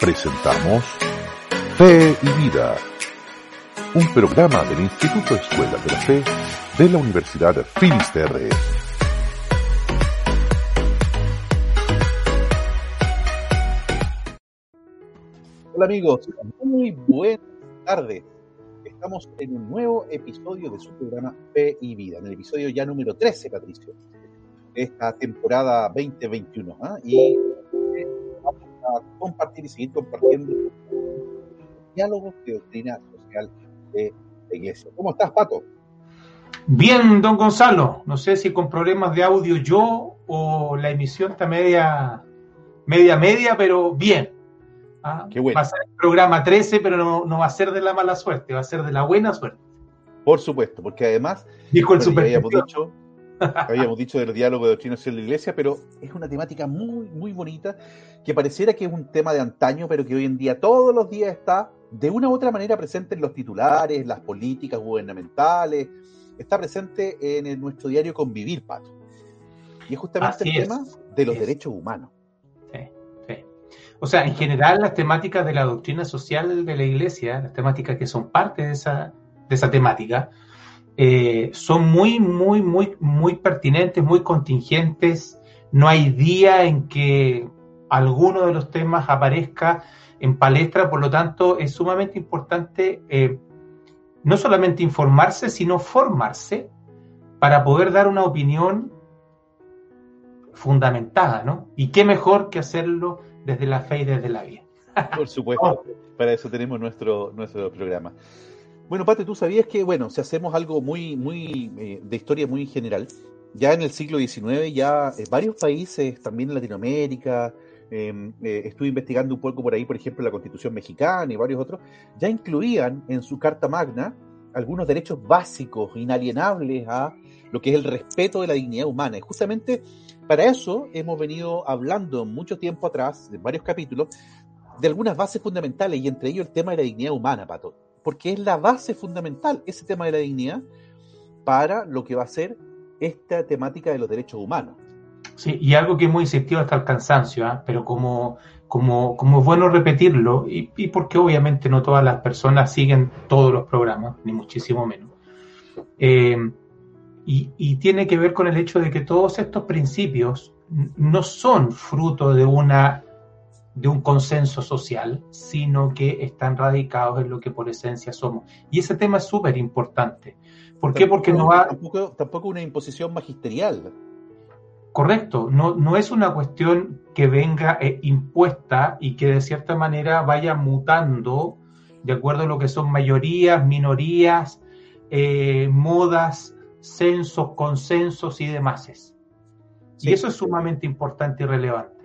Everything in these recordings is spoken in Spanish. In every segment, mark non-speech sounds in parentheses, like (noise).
presentamos Fe y Vida, un programa del Instituto Escuela de la Fe de la Universidad Finisterre. Hola amigos, muy buenas tardes. Estamos en un nuevo episodio de su programa Fe y Vida, en el episodio ya número 13, Patricio, de esta temporada 2021. ¿ah? Y eh, a compartir y seguir compartiendo diálogos de doctrina social de la Iglesia. ¿Cómo estás, Pato? Bien, don Gonzalo. No sé si con problemas de audio yo o la emisión está media, media, media, pero bien. ¿Ah? Qué bueno. Va a ser el programa 13, pero no, no va a ser de la mala suerte, va a ser de la buena suerte. Por supuesto, porque además Dijo el bueno, super habíamos dicho, habíamos dicho de doctrina social de la iglesia, pero es una temática muy, muy bonita, que pareciera que es un tema de antaño, pero que hoy en día, todos los días está de una u otra manera presente en los titulares, las políticas gubernamentales, está presente en el- nuestro diario Convivir, Pato. Y es justamente Así el es. tema de los Es. derechos humanos. Sí, sí. O sea, en general las temáticas de la doctrina social de la iglesia, las temáticas que son parte de esa, de esa temática, eh, son muy, muy, muy, muy pertinentes, muy contingentes. No hay día en que alguno de los temas aparezca en palestra, por lo tanto es sumamente importante eh, no solamente informarse, sino formarse para poder dar una opinión fundamentada, ¿no? Y qué mejor que hacerlo desde la fe y desde la vida. Por supuesto, para eso tenemos nuestro, nuestro programa. Bueno, Pate, tú sabías que, bueno, si hacemos algo muy, muy, eh, de historia muy general, ya en el siglo XIX, ya eh, varios países, también en Latinoamérica, eh, eh, estuve investigando un poco por ahí, por ejemplo, la Constitución mexicana y varios otros, ya incluían en su Carta Magna algunos derechos básicos, inalienables a lo que es el respeto de la dignidad humana. Y justamente para eso hemos venido hablando mucho tiempo atrás, en varios capítulos, de algunas bases fundamentales y entre ellos el tema de la dignidad humana, Pato, porque es la base fundamental, ese tema de la dignidad, para lo que va a ser esta temática de los derechos humanos. Sí, y algo que hemos insistido hasta el cansancio, ¿ah? pero como, como, como es bueno repetirlo, y, porque obviamente no todas las personas siguen todos los programas, ni muchísimo menos. Eh, y, tiene que ver con el hecho de que todos estos principios no son fruto de una de un consenso social, sino que están radicados en lo que por esencia somos. Y ese tema es súper importante. ¿Por qué? Porque nos va, Tampoco, tampoco una imposición magisterial. Correcto, no, no es una cuestión que venga eh, impuesta y que de cierta manera vaya mutando de acuerdo a lo que son mayorías, minorías, eh, modas, censos, consensos y demás. Sí. Y eso es sumamente importante y relevante.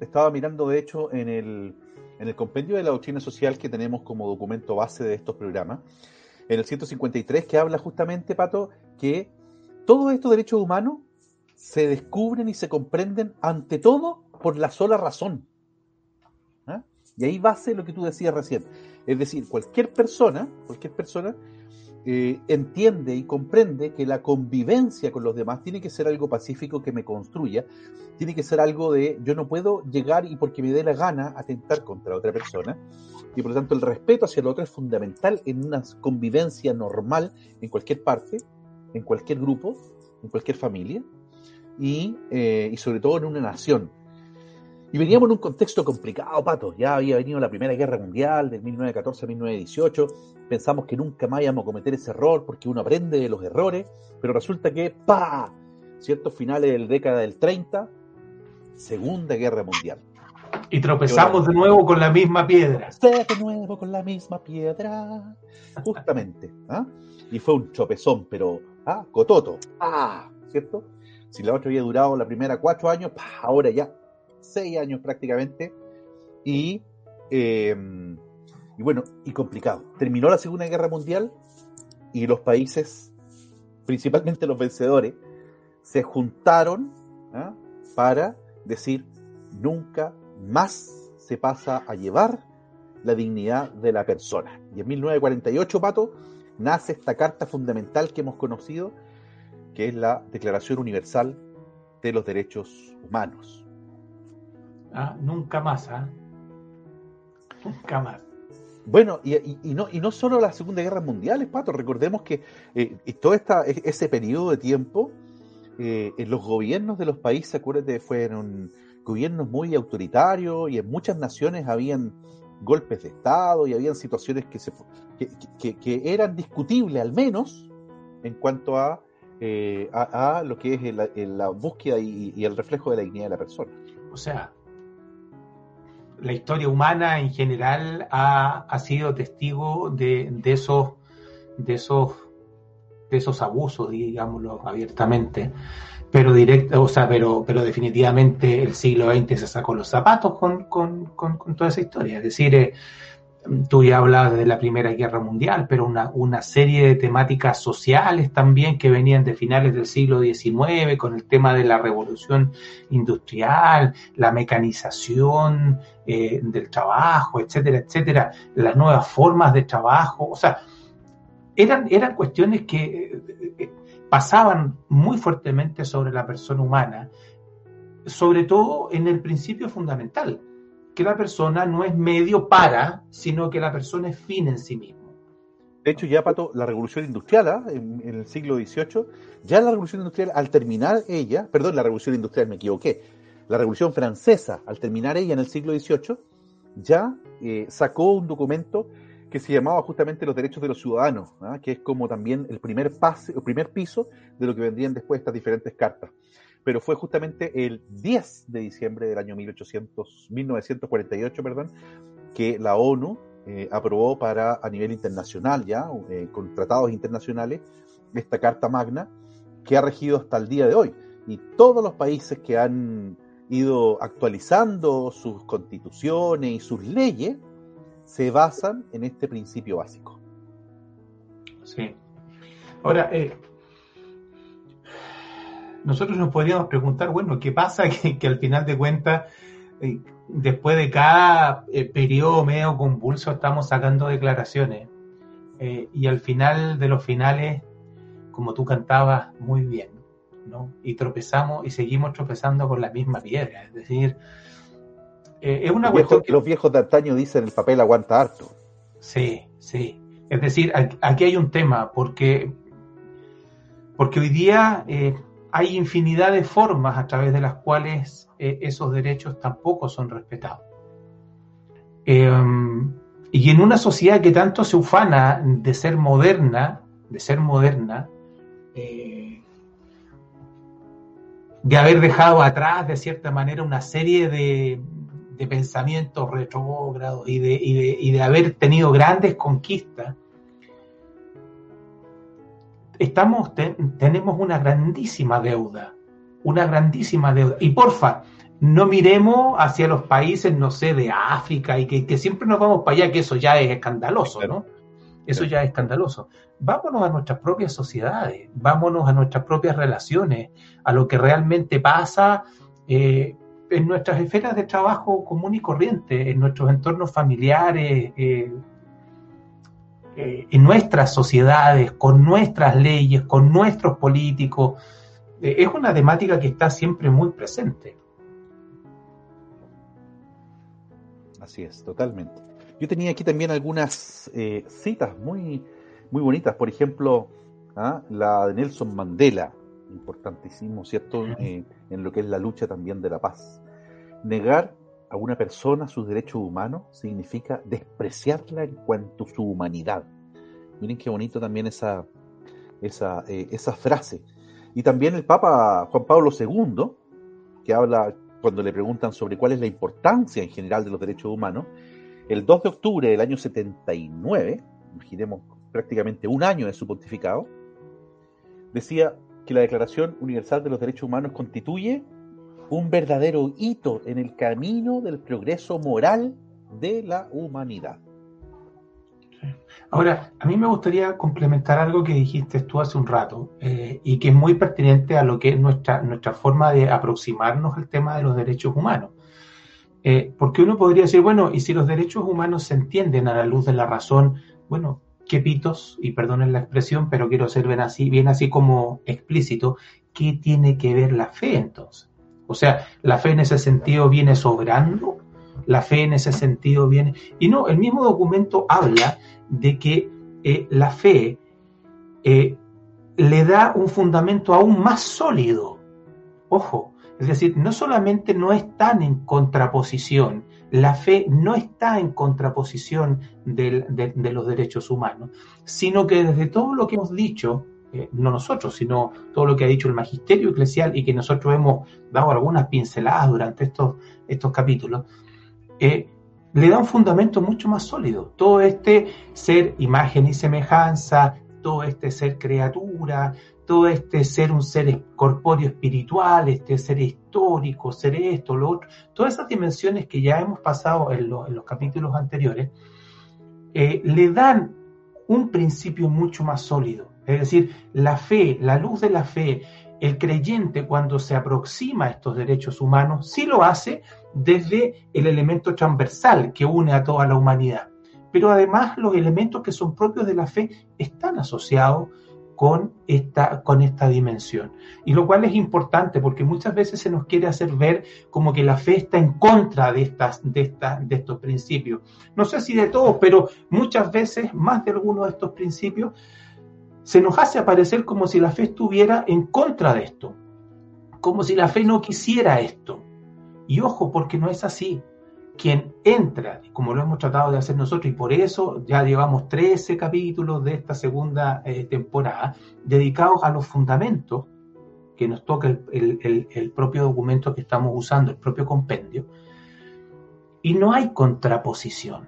Estaba mirando, de hecho, en el, en el compendio de la doctrina social que tenemos como documento base de estos programas, en el 153, que habla justamente, Pato, que todos estos derechos humanos se descubren y se comprenden ante todo por la sola razón. ¿Ah? Y ahí base lo que tú decías recién. Es decir, cualquier persona, cualquier persona eh, entiende y comprende que la convivencia con los demás tiene que ser algo pacífico que me construya, tiene que ser algo de yo no puedo llegar y porque me dé la gana atentar contra otra persona, y por lo tanto el respeto hacia el otro es fundamental en una convivencia normal en cualquier parte, en cualquier grupo, en cualquier familia, y, eh, y sobre todo en una nación. Y veníamos en un contexto complicado, Pato. Ya había venido la Primera Guerra Mundial del 1914 a 1918. Pensamos que nunca más íbamos a cometer ese error porque uno aprende de los errores, pero resulta que, ¡pa! Ciertos finales del década del 30, Segunda Guerra Mundial. Y tropezamos de nuevo con la misma piedra. De nuevo con la misma piedra. Justamente. (laughs) ¿ah? Y fue un chopezón, pero ¿ah? cototo. ¡Ah! ¿Cierto? Si la otra había durado la primera cuatro años, ¡pah! ahora ya seis años prácticamente. Y, eh, y bueno, y complicado. Terminó la Segunda Guerra Mundial y los países, principalmente los vencedores, se juntaron ¿ah? para decir nunca más se pasa a llevar la dignidad de la persona. Y en 1948, Pato, nace esta carta fundamental que hemos conocido, que es la Declaración Universal de los Derechos Humanos. Ah, nunca más. ¿ah? Nunca más. Bueno, y, no, y no solo la Segunda Guerra Mundial, Pato, recordemos que eh, todo esta, e, ese periodo de tiempo, eh, en los gobiernos de los países, acuérdate, fueron gobiernos muy autoritarios y en muchas naciones habían golpes de Estado y habían situaciones que, se, que, eran discutibles al menos en cuanto a, eh, a, lo que es la, búsqueda y, y, el reflejo de la dignidad de la persona. O sea, la historia humana en general ha, ha sido testigo de, de, esos, de, esos, de esos abusos, digámoslo abiertamente. Pero directo, o sea, pero, pero definitivamente el siglo XX se sacó los zapatos con, con, con, toda esa historia. Es decir, eh, tú ya hablabas de la Primera Guerra Mundial, pero una, una, serie de temáticas sociales también que venían de finales del siglo XIX, con el tema de la revolución industrial, la mecanización eh, del trabajo, etcétera, etcétera, las nuevas formas de trabajo, o sea, eran, eran cuestiones que eh, eh, pasaban muy fuertemente sobre la persona humana, sobre todo en el principio fundamental, que la persona no es medio para, sino que la persona es fin en sí mismo. De hecho, ya, Pato, la revolución industrial, ¿ah? en, el siglo XVIII, ya la revolución industrial, al terminar ella, perdón, la revolución industrial, me equivoqué, la revolución francesa, al terminar ella en el siglo XVIII, ya eh, sacó un documento que se llamaba justamente los derechos de los ciudadanos, ¿ah? que es como también el primer, pase, el primer piso de lo que vendrían después estas diferentes cartas pero fue justamente el 10 de diciembre del año 1800, 1948, perdón, que la ONU eh, aprobó para a nivel internacional ya, eh, con tratados internacionales, esta Carta Magna que ha regido hasta el día de hoy. Y todos los países que han ido actualizando sus constituciones y sus leyes se basan en este principio básico. Sí. Ahora, eh, nosotros nos podríamos preguntar, bueno, ¿qué pasa (laughs) que, al final de cuentas, eh, después de cada eh, periodo medio convulso, estamos sacando declaraciones? Eh, y al final de los finales, como tú cantabas muy bien, ¿no? Y tropezamos y seguimos tropezando con la misma piedra. Es decir, es una los cuestión que... Los viejos de antaño dicen el papel aguanta harto. Sí, sí. Es decir, aquí hay un tema, porque, porque hoy día hay infinidad de formas a través de las cuales eh, esos derechos tampoco son respetados. Em, y en una sociedad que tanto se ufana de ser moderna, de ser moderna, eh, de haber dejado atrás de cierta manera una serie de, pensamientos retrógrados y de, y de haber tenido grandes conquistas, estamos, tenemos una grandísima deuda, una grandísima deuda. Y porfa, no miremos hacia los países, no sé, de África y que, siempre nos vamos para allá, que eso ya es escandaloso, ¿no? Eso ya es escandaloso. Vámonos a nuestras propias sociedades, vámonos a nuestras propias relaciones, a lo que realmente pasa eh, en nuestras esferas de trabajo común y corriente, en nuestros entornos familiares, eh, eh, en nuestras sociedades, con nuestras leyes, con nuestros políticos. Eh, es una temática que está siempre muy presente. Así es, totalmente. Yo tenía aquí también algunas eh, citas muy, muy bonitas, por ejemplo, ¿ah? la de Nelson Mandela, importantísimo, ¿cierto? en lo que es la lucha también de la paz. Negar a una persona sus derechos humanos significa despreciarla en cuanto a su humanidad. Miren qué bonito también esa, esa, eh, esa frase. Y también el Papa Juan Pablo II, que habla cuando le preguntan sobre cuál es la importancia en general de los derechos humanos, el 2 de octubre del año 79, imaginemos prácticamente un año de su pontificado, decía que la Declaración Universal de los Derechos Humanos constituye un verdadero hito en el camino del progreso moral de la humanidad. Ahora, a mí me gustaría complementar algo que dijiste tú hace un rato eh, y que es muy pertinente a lo que es nuestra, nuestra forma de aproximarnos al tema de los derechos humanos. Eh, porque uno podría decir, bueno, y si los derechos humanos se entienden a la luz de la razón, bueno, qué pitos, y perdonen la expresión, pero quiero ser bien así, bien así como explícito, ¿qué tiene que ver la fe entonces? O sea, ¿la fe en ese sentido viene sobrando la fe en ese sentido viene. Y no, el mismo documento habla de que eh, la fe eh, le da un fundamento aún más sólido. Ojo, es decir, no solamente no están en contraposición, la fe no está en contraposición de, los derechos humanos, sino que desde todo lo que hemos dicho, no nosotros, sino todo lo que ha dicho el magisterio eclesial y que nosotros hemos dado algunas pinceladas durante estos, estos capítulos, eh, le da un fundamento mucho más sólido. Todo este ser imagen y semejanza, todo este ser criatura, todo este ser un ser corpóreo espiritual, este ser histórico, ser esto, lo otro, todas esas dimensiones que ya hemos pasado en, los capítulos anteriores, eh, le dan un principio mucho más sólido. Es decir, la fe, la luz de la fe, el creyente cuando se aproxima a estos derechos humanos, sí lo hace desde el elemento transversal que une a toda la humanidad. Pero además los elementos que son propios de la fe están asociados con esta, con esta dimensión. Y lo cual es importante porque muchas veces se nos quiere hacer ver como que la fe está en contra de, estas, de, de estos principios. No sé si de todos, pero muchas veces, más de algunos de estos principios, se nos hace aparecer como si la fe estuviera en contra de esto, como si la fe no quisiera esto. Y ojo, porque no es así quien entra, como lo hemos tratado de hacer nosotros, y por eso ya llevamos 13 capítulos de esta segunda eh, temporada dedicados a los fundamentos que nos toca el, propio documento que estamos usando, el propio compendio, y no hay contraposición.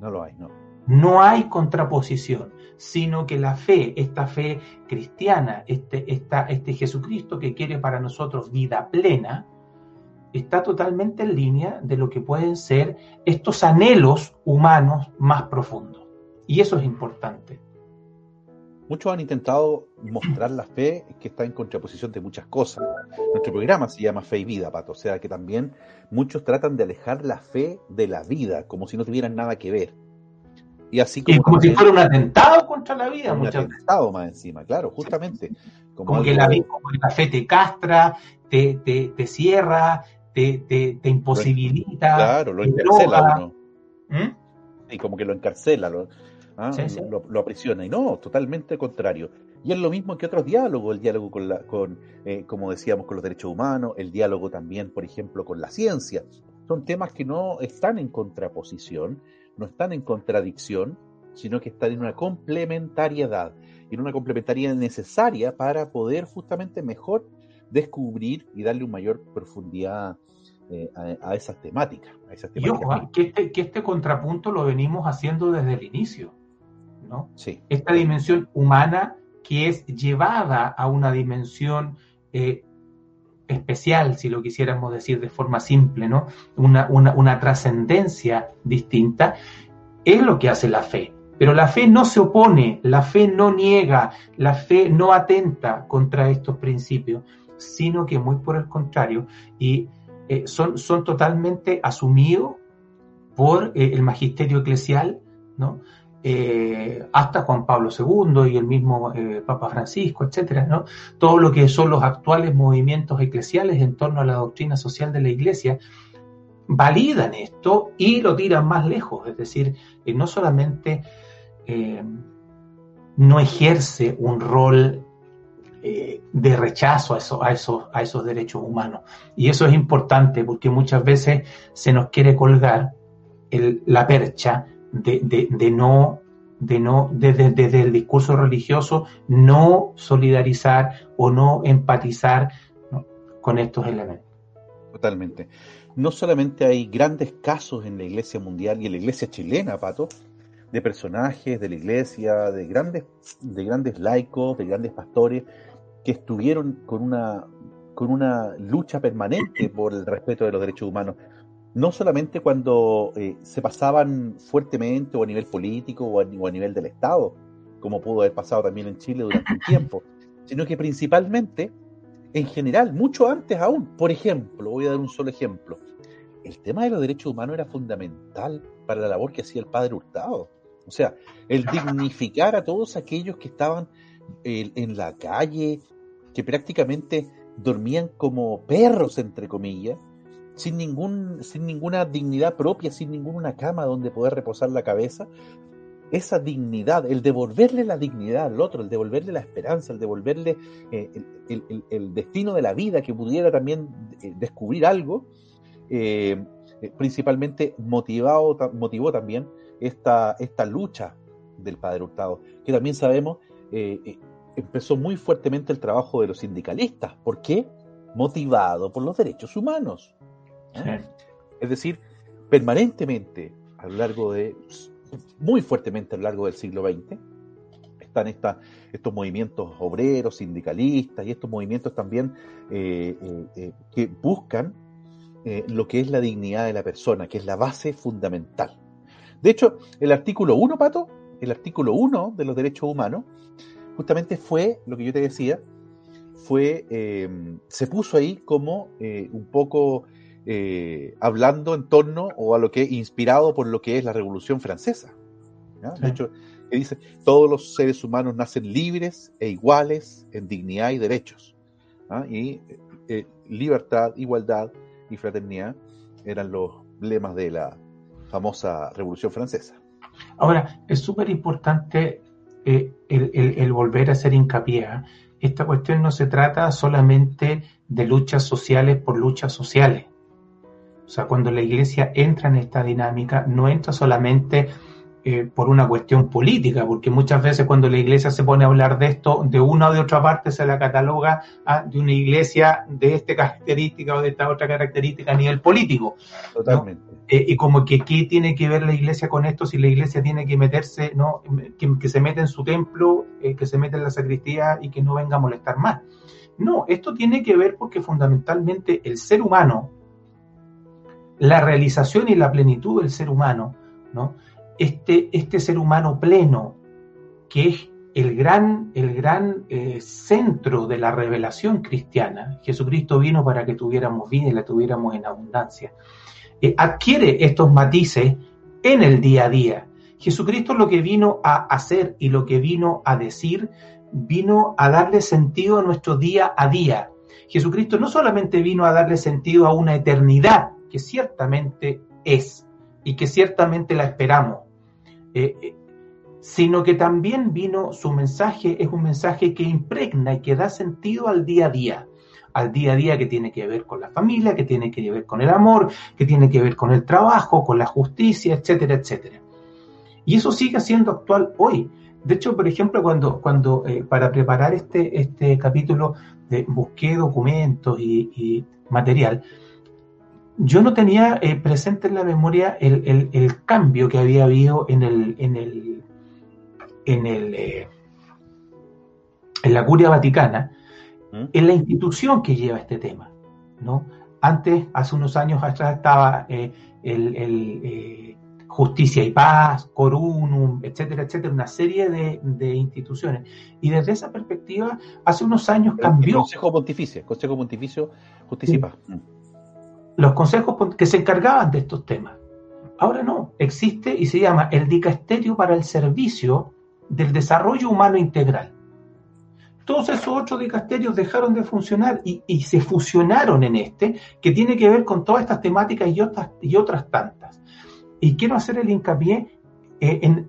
No lo hay, no. No hay contraposición, sino que la fe, esta fe cristiana, este, esta, este Jesucristo que quiere para nosotros vida plena, está totalmente en línea de lo que pueden ser estos anhelos humanos más profundos. Y eso es importante. Muchos han intentado mostrar la fe que está en contraposición de muchas cosas. Nuestro programa se llama Fe y Vida, Pato. O sea que también muchos tratan de alejar la fe de la vida, como si no tuvieran nada que ver. Y así como, si fuera un atentado contra la vida. Un atentado más encima, claro, justamente. Como, que la, fe te castra, te, te, te cierra, te, imposibilita. Claro, lo encarcela ¿Mm? Y como que lo encarcela, ¿ah? lo, lo, aprisiona. Y no, totalmente contrario. Y es lo mismo que otros diálogos, el diálogo con, la, con eh, como decíamos, con los derechos humanos, el diálogo también, por ejemplo, con la ciencia. Son temas que no están en contraposición, no están en contradicción, sino que están en una complementariedad, en una complementariedad necesaria para poder justamente mejor descubrir y darle una mayor profundidad eh, a, esas temáticas. y ojo, ah, que este, que este contrapunto lo venimos haciendo desde el inicio. ¿no? Sí. Esta dimensión humana que es llevada a una dimensión eh, especial, si lo quisiéramos decir de forma simple, ¿no? Una, una, una trascendencia distinta, es lo que hace la fe. Pero la fe no se opone, la fe no niega, la fe no atenta contra estos principios, sino que muy por el contrario, y eh, son, son totalmente asumidos por eh, el magisterio eclesial, ¿no? Eh, hasta Juan Pablo II y el mismo Papa Francisco, etcétera, ¿no? Todo lo que son los actuales movimientos eclesiales en torno a la doctrina social de la Iglesia validan esto y lo tiran más lejos, es decir, no solamente no ejerce un rol eh, de rechazo a esos derechos humanos. Y eso es importante porque muchas veces se nos quiere colgar la percha de, no, de no desde, desde el discurso religioso, no solidarizar o no empatizar con estos elementos. Totalmente. No solamente hay grandes casos en la iglesia mundial y en la iglesia chilena, Pato, de personajes de la iglesia, de grandes, de grandes laicos, de grandes pastores, que estuvieron con una, con una lucha permanente por el respeto de los derechos humanos, no solamente cuando eh, se pasaban fuertemente o a nivel político o a, nivel del Estado, como pudo haber pasado también en Chile durante un tiempo, (laughs) sino que principalmente en general, mucho antes aún. Por ejemplo, voy a dar un solo ejemplo. El tema de los derechos humanos era fundamental para la labor que hacía el padre Hurtado. O sea, el (laughs) dignificar a todos aquellos que estaban en la calle, que prácticamente dormían como perros, entre comillas, sin, ningún, sin ninguna dignidad propia, sin ninguna cama donde poder reposar la cabeza, esa dignidad, el devolverle la dignidad al otro, el devolverle la esperanza, el devolverle eh, el, destino de la vida, que pudiera también eh, descubrir algo, eh, principalmente motivado, motivó también esta, esta lucha del Padre Hurtado, que también sabemos empezó muy fuertemente el trabajo de los sindicalistas. ¿Por qué? Motivado por los derechos humanos. Es decir, permanentemente a lo largo de muy fuertemente a lo largo del siglo XX. Están esta, estos movimientos obreros, sindicalistas y estos movimientos también eh, eh, eh, que buscan lo que es la dignidad de la persona, que es la base fundamental. De hecho, el artículo 1, Pato, el artículo 1 de los derechos humanos, justamente fue, lo que yo te decía, fue, se puso ahí como un poco eh, hablando en torno o a lo que inspirado por lo que es la Revolución Francesa. De hecho, que dice, todos los seres humanos nacen libres e iguales en dignidad y derechos. Y eh, libertad, igualdad y fraternidad eran los lemas de la famosa Revolución Francesa. Ahora, es súper importante eh, el, volver a hacer hincapié. Esta cuestión no se trata solamente de luchas sociales por luchas sociales. O sea, cuando la iglesia entra en esta dinámica, no entra solamente eh, por una cuestión política, porque muchas veces cuando la iglesia se pone a hablar de esto, de una o de otra parte se la cataloga de una iglesia de esta característica o de esta otra característica a nivel político. Totalmente. Eh, y como que qué tiene que ver la iglesia con esto si la iglesia tiene que meterse, ¿no? que, se mete en su templo, eh, que se mete en la sacristía y que no venga a molestar más. No, esto tiene que ver porque fundamentalmente el ser humano, la realización y la plenitud del ser humano, ¿no? Este, este ser humano pleno, que es el gran, el gran eh, centro de la revelación cristiana, Jesucristo vino para que tuviéramos vida y la tuviéramos en abundancia, eh, adquiere estos matices en el día a día. Jesucristo lo que vino a hacer y lo que vino a decir, vino a darle sentido a nuestro día a día. Jesucristo no solamente vino a darle sentido a una eternidad, que ciertamente es y que ciertamente la esperamos, eh, eh, sino que también vino su mensaje, es un mensaje que impregna y que da sentido al día a día, al día a día que tiene que ver con la familia, que tiene que ver con el amor, que tiene que ver con el trabajo, con la justicia, etcétera, etcétera. Y eso sigue siendo actual hoy. De hecho, por ejemplo, cuando, cuando eh, para preparar este, este capítulo de busqué documentos y material, yo no tenía eh, presente en la memoria el, cambio que había habido en el, en el, en el, eh, en la curia vaticana, ¿Mm? en la institución que lleva este tema, ¿no? Antes, hace unos años atrás, estaba eh, el, Justicia y Paz, Corunum, etcétera, etcétera, una serie de, instituciones. Y desde esa perspectiva, hace unos años cambió. El Consejo Pontificio, Consejo Pontificio, Justicia y Paz. Los consejos que se encargaban de estos temas. Ahora no, existe y se llama el Dicasterio para el Servicio del Desarrollo Humano Integral. Todos esos otros dicasterios dejaron de funcionar y, se fusionaron en este, que tiene que ver con todas estas temáticas y otras, y otras tantas. Y quiero hacer el hincapié eh,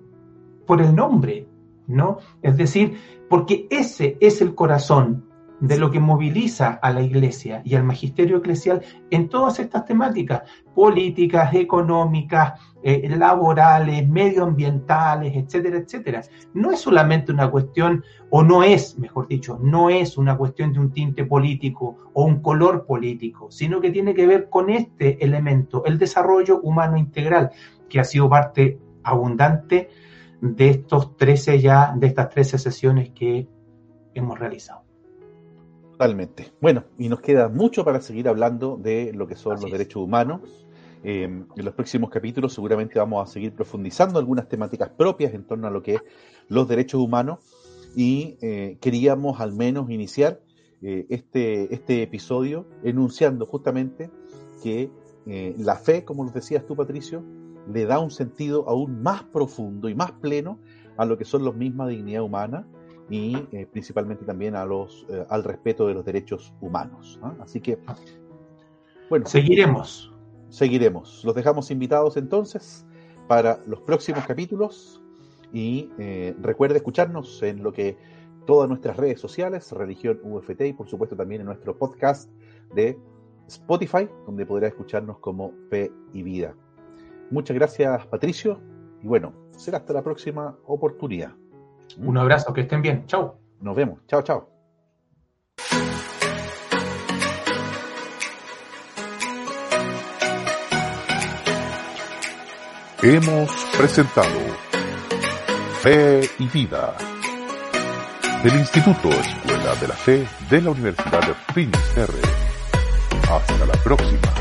por el nombre, ¿no? Es decir, porque ese es el corazón de lo que moviliza a la iglesia y al magisterio eclesial en todas estas temáticas, políticas, económicas, eh, laborales, medioambientales, etcétera, etcétera. No es solamente una cuestión, o no es, mejor dicho, no es una cuestión de un tinte político o un color político, sino que tiene que ver con este elemento, el desarrollo humano integral, que ha sido parte abundante de estos 13 ya, de estas 13 sesiones que hemos realizado. Totalmente. Bueno, y nos queda mucho para seguir hablando de lo que son los derechos humanos. Eh, en los próximos capítulos seguramente vamos a seguir profundizando algunas temáticas propias en torno a lo que es los derechos humanos y eh, queríamos al menos iniciar eh, este, este episodio enunciando justamente que la fe, como nos decías tú Patricio, le da un sentido aún más profundo y más pleno a lo que son las mismas dignidad humana y eh, principalmente también a los, eh, al respeto de los derechos humanos. Así que Bueno, seguiremos. Seguiremos. Los dejamos invitados entonces para los próximos capítulos y eh, recuerde escucharnos en lo que todas nuestras redes sociales, Religión UFT y por supuesto también en nuestro podcast de Spotify, donde podrá escucharnos como Fe y Vida. Muchas gracias, Patricio, y bueno, será hasta la próxima oportunidad. Un abrazo, que estén bien. Chao. Nos vemos. Chao, chao. Hemos presentado Fe y Vida del Instituto Escuela de la Fe de la Universidad de Finisterre. Hasta la próxima.